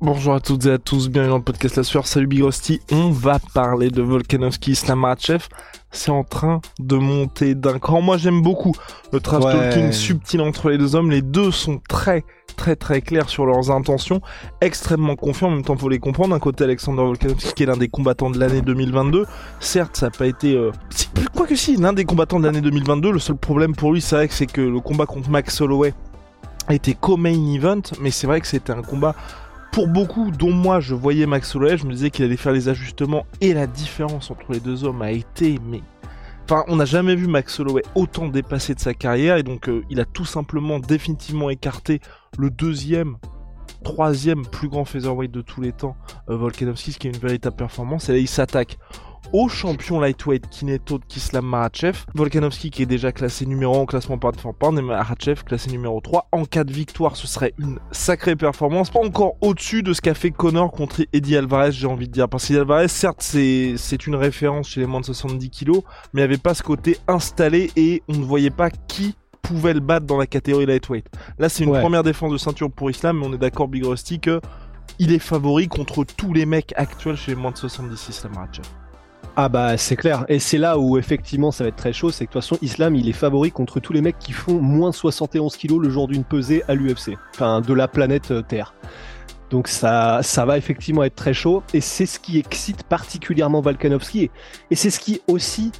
Bonjour à toutes et à tous, bienvenue dans le podcast La Sueur, salut Big Rusty, on va parler de Volkanovski Islam Makhachev, c'est en train de monter d'un cran, moi j'aime beaucoup le trash Ouais. talking subtil entre les deux hommes, les deux sont très très très clairs sur leurs intentions, extrêmement confiants, en même temps faut les comprendre, d'un côté Alexander Volkanovski qui est l'un des combattants de l'année 2022, certes ça n'a pas été, euh... si, quoi que si, l'un des combattants de l'année 2022, le seul problème pour lui c'est vrai que c'est que le combat contre Max Holloway était co-main event, mais c'est vrai que c'était un combat pour beaucoup, dont moi je voyais Max Holloway, je me disais qu'il allait faire les ajustements et la différence entre les deux hommes a été mais Enfin, on n'a jamais vu Max Holloway autant dépassé de sa carrière et donc euh, il a tout simplement définitivement écarté le deuxième, troisième plus grand featherweight de tous les temps, euh, Volkanovski, qui est une véritable performance. Et là, il s'attaque au champion lightweight Kineto de Kislam Makhachev. Volkanovski qui est déjà classé numéro 1 au classement par pound for pound et Makhachev classé numéro 3. En cas de victoire, ce serait une sacrée performance. Pas encore au-dessus de ce qu'a fait Connor contre Eddie Alvarez, j'ai envie de dire. Parce qu'Eddie Alvarez, certes, c'est, une référence chez les moins de 70 kilos, mais il n'y avait pas ce côté installé et on ne voyait pas qui pouvait le battre dans la catégorie lightweight. Là, c'est une Ouais. première défense de ceinture pour Islam, mais on est d'accord, Big Rusty, que il est favori contre tous les mecs actuels chez les moins de 70 Islam Makhachev. Ah bah c'est clair. Et c'est là où effectivement ça va être très chaud, c'est que de toute façon Islam il est favori contre tous les mecs qui font moins de 71 kilos le jour d'une pesée à l'UFC. Enfin de la planète euh, Terre. Donc ça, ça va effectivement être très chaud. Et c'est ce qui excite particulièrement Volkanovski. Et, et c'est ce qui aussi,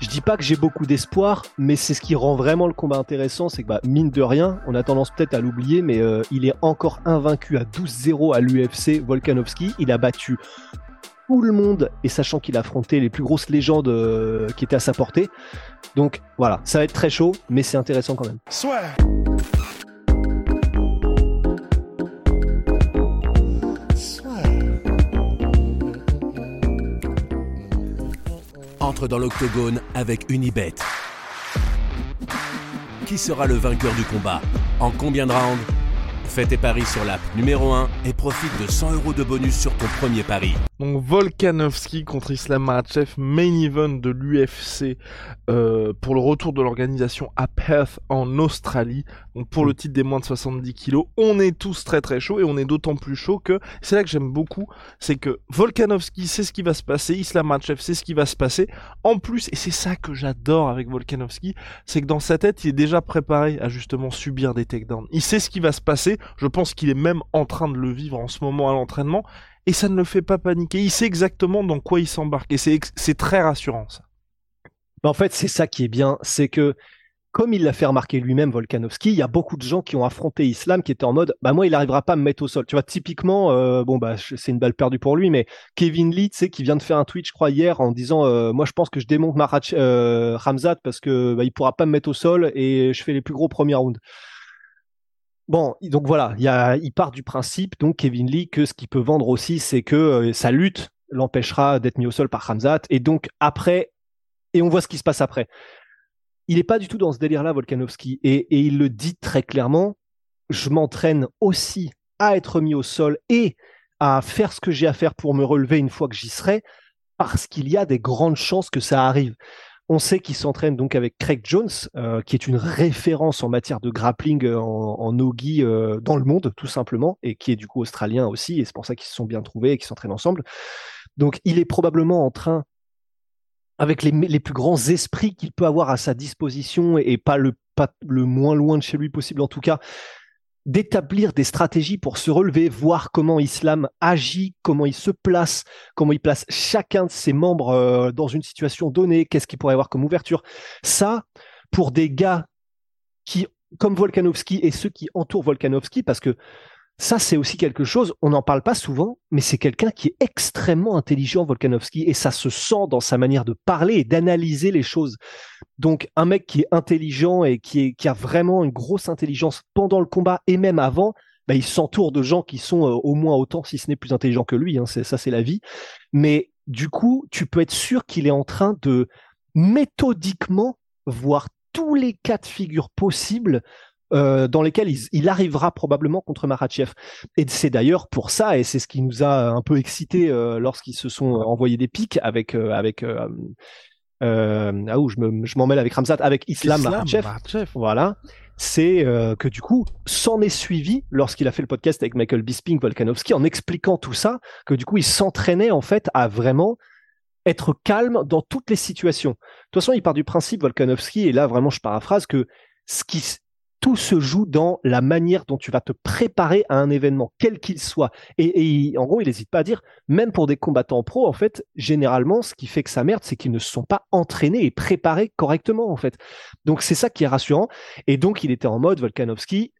je dis pas que j'ai beaucoup d'espoir, mais c'est ce qui rend vraiment le combat intéressant, c'est que bah, mine de rien, on a tendance peut-être à l'oublier, mais euh, il est encore invaincu à 12-0 à l'UFC, Volkanovski. Il a battu tout le monde et sachant qu'il a affronté les plus grosses légendes euh, qui étaient à sa portée. Donc voilà, ça va être très chaud, mais c'est intéressant quand même. Entre dans l'octogone avec Unibet. Qui sera le vainqueur du combat? En combien de rounds? Fais tes paris sur l'app numéro 1 et profite de 100 euros de bonus sur ton premier pari. Donc Volkanovski contre Islam Makhachev, main event de l'UFC euh, pour le retour de l'organisation à Perth en Australie. Donc pour le titre des moins de 70 kilos, on est tous très très chaud et on est d'autant plus chaud que c'est là que j'aime beaucoup, c'est que Volkanovski sait ce qui va se passer, Islam Makhachev sait ce qui va se passer. En plus, et c'est ça que j'adore avec Volkanovski, c'est que dans sa tête, il est déjà préparé à justement subir des takedowns. Il sait ce qui va se passer. Je pense qu'il est même en train de le vivre en ce moment à l'entraînement et ça ne le fait pas paniquer. Il sait exactement dans quoi il s'embarque et c'est très rassurant ça. En fait, c'est ça qui est bien, c'est que comme il l'a fait remarquer lui-même, Volkanovski, il y a beaucoup de gens qui ont affronté Islam qui étaient en mode, bah moi, il n'arrivera pas à me mettre au sol. Tu vois, typiquement, euh, bon bah c'est une balle perdue pour lui, mais Kevin Lee, tu sais, qui vient de faire un tweet, je crois hier, en disant, euh, moi je pense que je démonte euh, Ramzat parce que bah, il pourra pas me mettre au sol et je fais les plus gros premiers rounds. Bon, donc voilà, il, y part du principe, donc Kevin Lee, que ce qu'il peut vendre aussi, c'est que euh, sa lutte l'empêchera d'être mis au sol par Ramzat. Et donc après, et on voit ce qui se passe après. Il n'est pas du tout dans ce délire-là, Volkanovski, et il le dit très clairement. Je m'entraîne aussi à être mis au sol et à faire ce que j'ai à faire pour me relever une fois que j'y serai, parce qu'il y a des grandes chances que ça arrive. On sait qu'il s'entraîne donc avec Craig Jones, euh, qui est une référence en matière de grappling euh, en, nogi euh, dans le monde, tout simplement, et qui est du coup australien aussi, et c'est pour ça qu'ils se sont bien trouvés et qu'ils s'entraînent ensemble. Donc il est probablement en train, avec les, les plus grands esprits qu'il peut avoir à sa disposition, et pas le, pas le moins loin de chez lui possible en tout cas, d'établir des stratégies pour se relever, voir comment Islam agit, comment il se place, comment il place chacun de ses membres euh, dans une situation donnée, qu'est-ce qu'il pourrait avoir comme ouverture. Ça, pour des gars qui, comme Volkanovski et ceux qui entourent Volkanovski, parce que Ça, c'est aussi quelque chose, on n'en parle pas souvent, mais c'est quelqu'un qui est extrêmement intelligent, Volkanovski, et ça se sent dans sa manière de parler et d'analyser les choses. Donc, un mec qui est intelligent et qui, est, qui a vraiment une grosse intelligence pendant le combat et même avant, bah, il s'entoure de gens qui sont euh, au moins autant, si ce n'est plus intelligents que lui. Hein, ça, c'est la vie. Mais du coup, tu peux être sûr qu'il est en train de méthodiquement voir tous les cas de figure possibles euh, dans lesquels il, arrivera probablement contre Maratchev. Et c'est d'ailleurs pour ça, et c'est ce qui nous a un peu excité euh, lorsqu'ils se sont envoyés des pics avec avec ah où je m'en mêle avec Ramzat, avec Islam, Islam Voilà c'est euh, que du coup, s'en est suivi lorsqu'il a fait le podcast avec Michael Bisping, Volkanovski, en expliquant tout ça, que du coup, il s'entraînait en fait à vraiment être calme dans toutes les situations. De toute façon, il part du principe, Volkanovski, et là vraiment je paraphrase, que ce qui, tout se joue dans la manière dont tu vas te préparer à un événement, quel qu'il soit. Et, en gros, il n'hésite pas à dire, même pour des combattants pro, en fait, généralement, ce qui fait que ça merde, c'est qu'ils ne se sont pas entraînés et préparés correctement, en fait. Donc c'est ça qui est rassurant. Et donc il était en mode Volkanovski,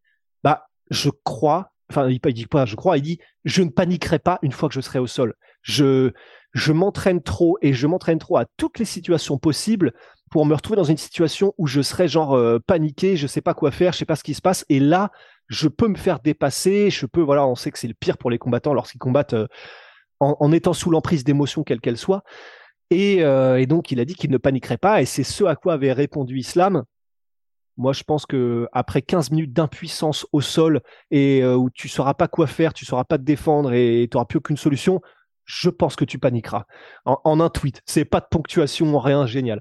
bah je crois, enfin il, dit pas je crois, il dit je ne paniquerai pas une fois que je serai au sol. Je je m'entraîne trop et je m'entraîne trop à toutes les situations possibles pour me retrouver dans une situation où je serais genre euh, paniqué, je sais pas quoi faire, je sais pas ce qui se passe, et là, je peux me faire dépasser, je peux, voilà, on sait que c'est le pire pour les combattants lorsqu'ils combattent euh, en, étant sous l'emprise d'émotions, quelles qu'elles soient. Et, euh, et, donc, il a dit qu'il ne paniquerait pas, et c'est ce à quoi avait répondu Islam. Moi, je pense que après 15 minutes d'impuissance au sol et où tu sauras pas quoi faire, tu sauras pas te défendre et tu auras plus aucune solution, je pense que tu paniqueras. En, en un tweet, c'est pas de ponctuation, rien, génial.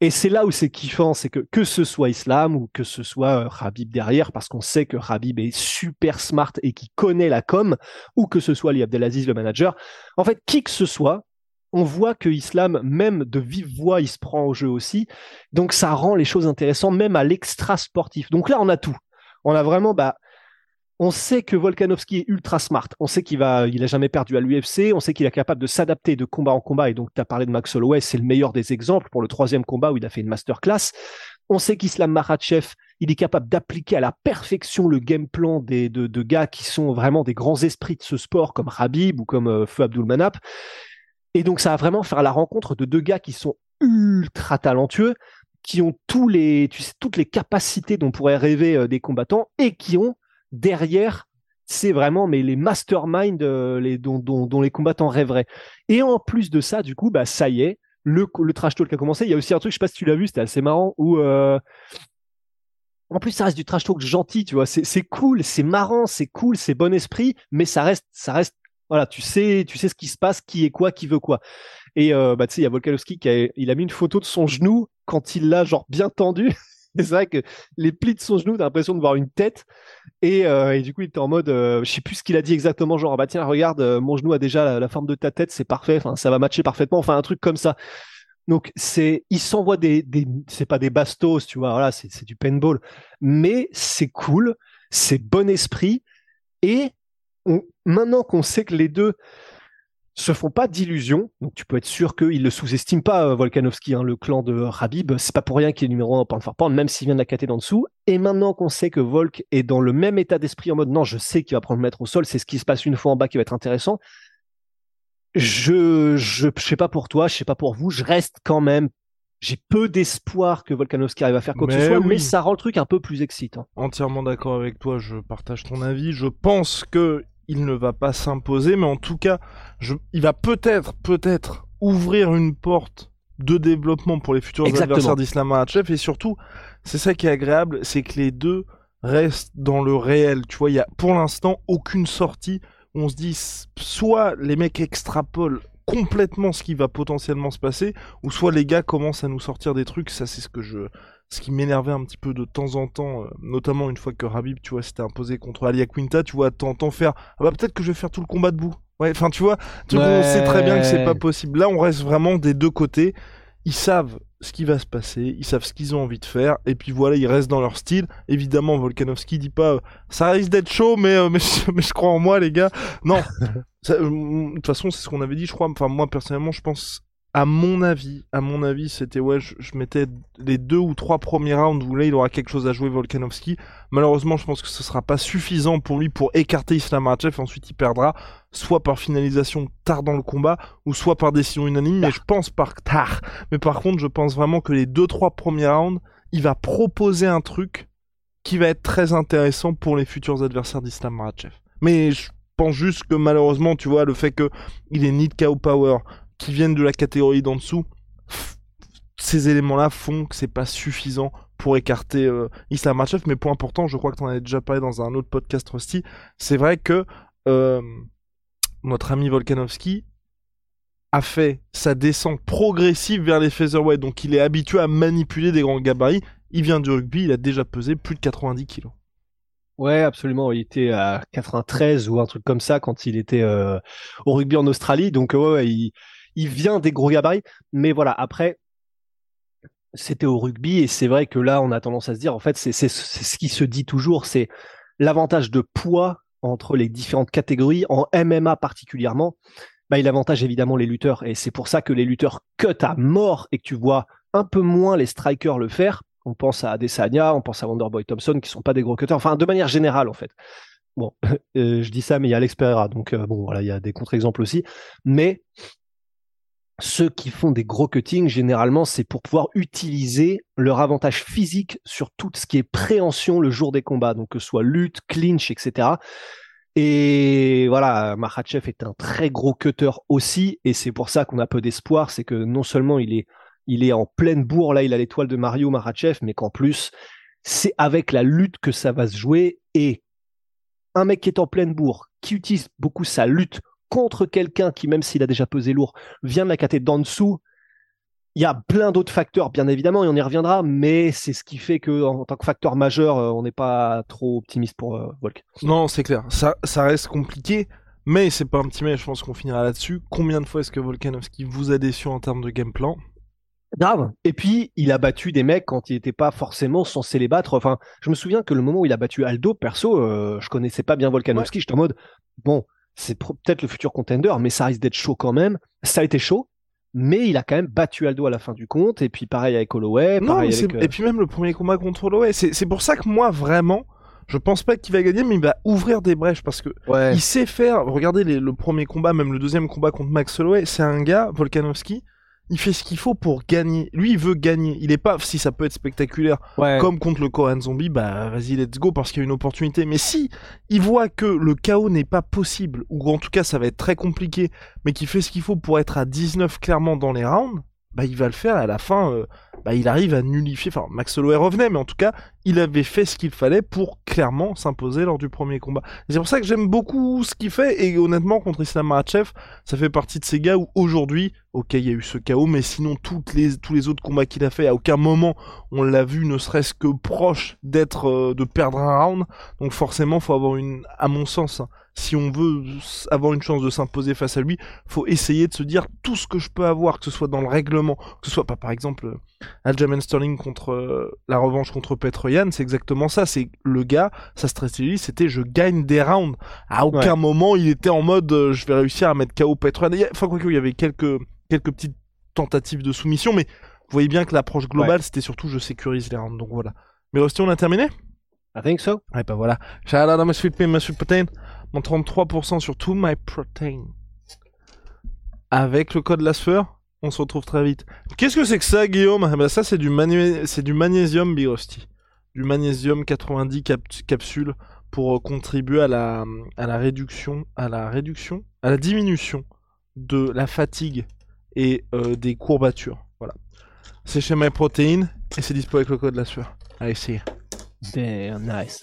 Et c'est là où c'est kiffant, c'est que que ce soit Islam ou que ce soit euh, Habib derrière, parce qu'on sait que Habib est super smart et qui connaît la com, ou que ce soit Ali Abdelaziz, le manager, en fait, qui que ce soit, on voit que Islam, même de vive voix, il se prend au jeu aussi. Donc ça rend les choses intéressantes, même à l'extra sportif. Donc là, on a tout. On a vraiment, bah, on sait que Volkanovski est ultra smart. On sait qu'il va, il a jamais perdu à l'UFC. On sait qu'il est capable de s'adapter de combat en combat. Et donc, tu as parlé de Max Holloway, c'est le meilleur des exemples pour le troisième combat où il a fait une masterclass. On sait qu'Islam Makhachev, il est capable d'appliquer à la perfection le game plan de, de, gars qui sont vraiment des grands esprits de ce sport, comme Habib ou comme euh, Feu Abdulmanap. Et donc, ça va vraiment faire la rencontre de deux gars qui sont ultra talentueux, qui ont tous les, toutes les capacités dont pourraient rêver euh, des combattants et qui ont derrière, c'est vraiment mais les masterminds euh, les, dont, dont, les combattants rêveraient. Et en plus de ça, du coup, bah ça y est, le, le trash talk a commencé. Il y a aussi un truc, je sais pas si tu l'as vu, c'était assez marrant, où euh, en plus ça reste du trash talk gentil, tu vois. C'est cool, c'est marrant, c'est cool, c'est bon esprit, mais ça reste, ça reste voilà, tu sais, tu sais ce qui se passe, qui est quoi, qui veut quoi. Et euh, bah tu sais, il y a Volkanovski qui a, il a mis une photo de son genou quand il l'a genre bien tendu. c'est vrai que les plis de son genou, t'as l'impression de voir une tête. Et, euh, et du coup, il était en mode, euh, je sais plus ce qu'il a dit exactement, genre ah bah tiens, regarde, euh, mon genou a déjà la, forme de ta tête, c'est parfait, ça va matcher parfaitement, enfin un truc comme ça. Donc c'est, il s'envoie des, des c'est pas des bastos, tu vois, voilà, c'est du paintball, mais c'est cool, c'est bon esprit. Et maintenant qu'on sait que les deux se font pas d'illusions, donc tu peux être sûr qu'ils le sous-estiment pas, euh, Volkanovski, hein, le clan de Habib, c'est pas pour rien qu'il est numéro 1 en pound for pound, même s'il vient de la cater d'en dessous. Et maintenant qu'on sait que Volk est dans le même état d'esprit en mode non, je sais qu'il va prendre le maître au sol, c'est ce qui se passe une fois en bas qui va être intéressant. Je, je, sais pas pour toi, je sais pas pour vous, je reste quand même j'ai peu d'espoir que Volkanovski arrive à faire quoi que ce soit, mais ça rend le truc un peu plus excitant. Entièrement d'accord avec toi, je partage ton avis. Je pense que il ne va pas s'imposer, mais en tout cas, il va peut-être, peut-être ouvrir une porte de développement pour les futurs adversaires d'Islam Makhachev et surtout, c'est ça qui est agréable, c'est que les deux restent dans le réel. Tu vois, il y a pour l'instant aucune sortie on se dit soit les mecs extrapolent complètement ce qui va potentiellement se passer, ou soit les gars commencent à nous sortir des trucs, ça c'est ce que je ce qui m'énervait un petit peu de temps en temps, euh, notamment une fois que Rabib, tu vois, s'était imposé contre Ali Quinta, tu vois, t'entends faire, ah bah peut-être que je vais faire tout le combat debout. Ouais, enfin tu vois, tu on sait très bien que c'est pas possible. Là, on reste vraiment des deux côtés. Ils savent ce qui va se passer, ils savent ce qu'ils ont envie de faire, et puis voilà, ils restent dans leur style. Évidemment, Volkanovski dit pas, ça risque d'être chaud, mais, euh, mais, mais, je crois en moi, les gars. Non. Euh, de toute façon, c'est ce qu'on avait dit, je crois. Enfin, moi, personnellement, je pense à mon avis, à mon avis, c'était ouais, je, mettais les deux ou trois premiers rounds où là il aura quelque chose à jouer Volkanovski. Malheureusement, je pense que ce sera pas suffisant pour lui pour écarter Islam. Ensuite, il perdra soit par finalisation tard dans le combat ou soit par décision unanime. Mais je pense par tard. Mais par contre, je pense vraiment que les deux trois premiers rounds, il va proposer un truc qui va être très intéressant pour les futurs adversaires d'Islam Makhachev. Mais je pense juste que malheureusement, tu vois, le fait que il est need KO power, qui viennent de la catégorie d'en dessous, ces éléments-là font que c'est pas suffisant pour écarter euh, Islam. Mais point important, je crois que tu en avais déjà parlé dans un autre podcast Rusty, c'est vrai que euh, notre ami Volkanovski a fait sa descente progressive vers les featherweight, donc il est habitué à manipuler des grands gabarits. Il vient du rugby, il a déjà pesé plus de 90 kilos. Ouais, absolument. Il était à 93 ou un truc comme ça quand il était euh, au rugby en Australie. Donc ouais, il, il vient des gros gabarits. Mais voilà, après, c'était au rugby et c'est vrai que là, on a tendance à se dire, en fait, c'est ce qui se dit toujours, c'est l'avantage de poids entre les différentes catégories, en MMA particulièrement. Bah, il avantage évidemment les lutteurs et c'est pour ça que les lutteurs cut à mort et que tu vois un peu moins les strikers le faire. On pense à Adesanya, on pense à Wonderboy Thompson qui sont pas des gros cutters. Enfin, de manière générale, en fait. Bon, euh, je dis ça, mais il y a Alex donc euh, bon, voilà, il y a des contre-exemples aussi. Mais ceux qui font des gros cuttings, généralement, c'est pour pouvoir utiliser leur avantage physique sur tout ce qui est préhension le jour des combats, donc que ce soit lutte, clinch, etc. Et voilà, Makhachev est un très gros cutter aussi, et c'est pour ça qu'on a peu d'espoir, c'est que non seulement il est, il est en pleine bourre, là il a l'étoile de Mario Makhachev, mais qu'en plus, c'est avec la lutte que ça va se jouer, et un mec qui est en pleine bourre, qui utilise beaucoup sa lutte contre quelqu'un qui, même s'il a déjà pesé lourd, vient de la caté d'en dessous, il y a plein d'autres facteurs, bien évidemment, et on y reviendra, mais c'est ce qui fait que, en tant que facteur majeur, euh, on n'est pas trop optimiste pour euh, Volk. Non, c'est clair. Ça, ça reste compliqué, mais c'est pas un petit mais, je pense qu'on finira là-dessus. Combien de fois est-ce que Volkanovski vous a déçu en termes de game plan? Grave. Et puis, il a battu des mecs quand il n'était pas forcément censé les battre. Enfin, je me souviens que le moment où il a battu Aldo, perso, euh, je connaissais pas bien Volkanovski. J'étais en mode, bon, c'est peut-être le futur contender, mais ça risque d'être chaud quand même. Ça a été chaud, mais il a quand même battu Aldo à la fin du compte. Et puis pareil avec Holloway. Pareil avec, euh, Et puis même le premier combat contre Holloway. C'est pour ça que moi, vraiment, je pense pas qu'il va gagner, mais il va ouvrir des brèches parce que il sait faire. Regardez le premier combat, même le deuxième combat contre Max Holloway. C'est un gars, Volkanovski, il fait ce qu'il faut pour gagner. Lui, il veut gagner. Il est pas, si ça peut être spectaculaire, comme contre le Koran Zombie, bah vas-y, let's go, parce qu'il y a une opportunité. Mais si il voit que le chaos n'est pas possible, ou en tout cas ça va être très compliqué, mais qu'il fait ce qu'il faut pour être à 19 clairement dans les rounds, bah il va le faire. à la fin, euh, bah il arrive à nullifier. Enfin, Max Holloway revenait, mais en tout cas, il avait fait ce qu'il fallait pour clairement s'imposer lors du premier combat. C'est pour ça que j'aime beaucoup ce qu'il fait. Et honnêtement, contre Islam Makhachev, ça fait partie de ces gars où aujourd'hui, ok, il y a eu ce chaos, mais sinon tous les autres combats qu'il a fait, à aucun moment on l'a vu, ne serait-ce que proche d'être euh, de perdre un round. Donc forcément, faut avoir une, à mon sens. Hein, si on veut avoir une chance de s'imposer face à lui, faut essayer de se dire tout ce que je peux avoir, que ce soit dans le règlement, que ce soit pas par exemple euh, Aljamain Sterling contre euh, la revanche contre Petroyan, c'est exactement ça. C'est le gars, sa stratégie, c'était je gagne des rounds. À aucun moment il était en mode euh, je vais réussir à mettre KO Petroyan. Enfin quoi qu'il y avait quelques quelques petites tentatives de soumission, mais vous voyez bien que l'approche globale c'était surtout je sécurise les rounds. Donc voilà. Mais Rusty, on a terminé? I think so. Ouais, bah voilà. Shout out à my sweet my sweet protein. Mon 33% sur tout my protein. Avec le code LASFER, on se retrouve très vite. Qu'est-ce que c'est que ça, Guillaume? Eh ben, Ça, c'est du, c'est du magnésium Birosti. Du magnésium 90 capsules pour euh, contribuer à la, à la réduction, à la réduction, à la diminution de la fatigue et euh, des courbatures. Voilà. C'est chez MyProtein et c'est dispo avec le code la sueur. Allez, c'est. Damn nice.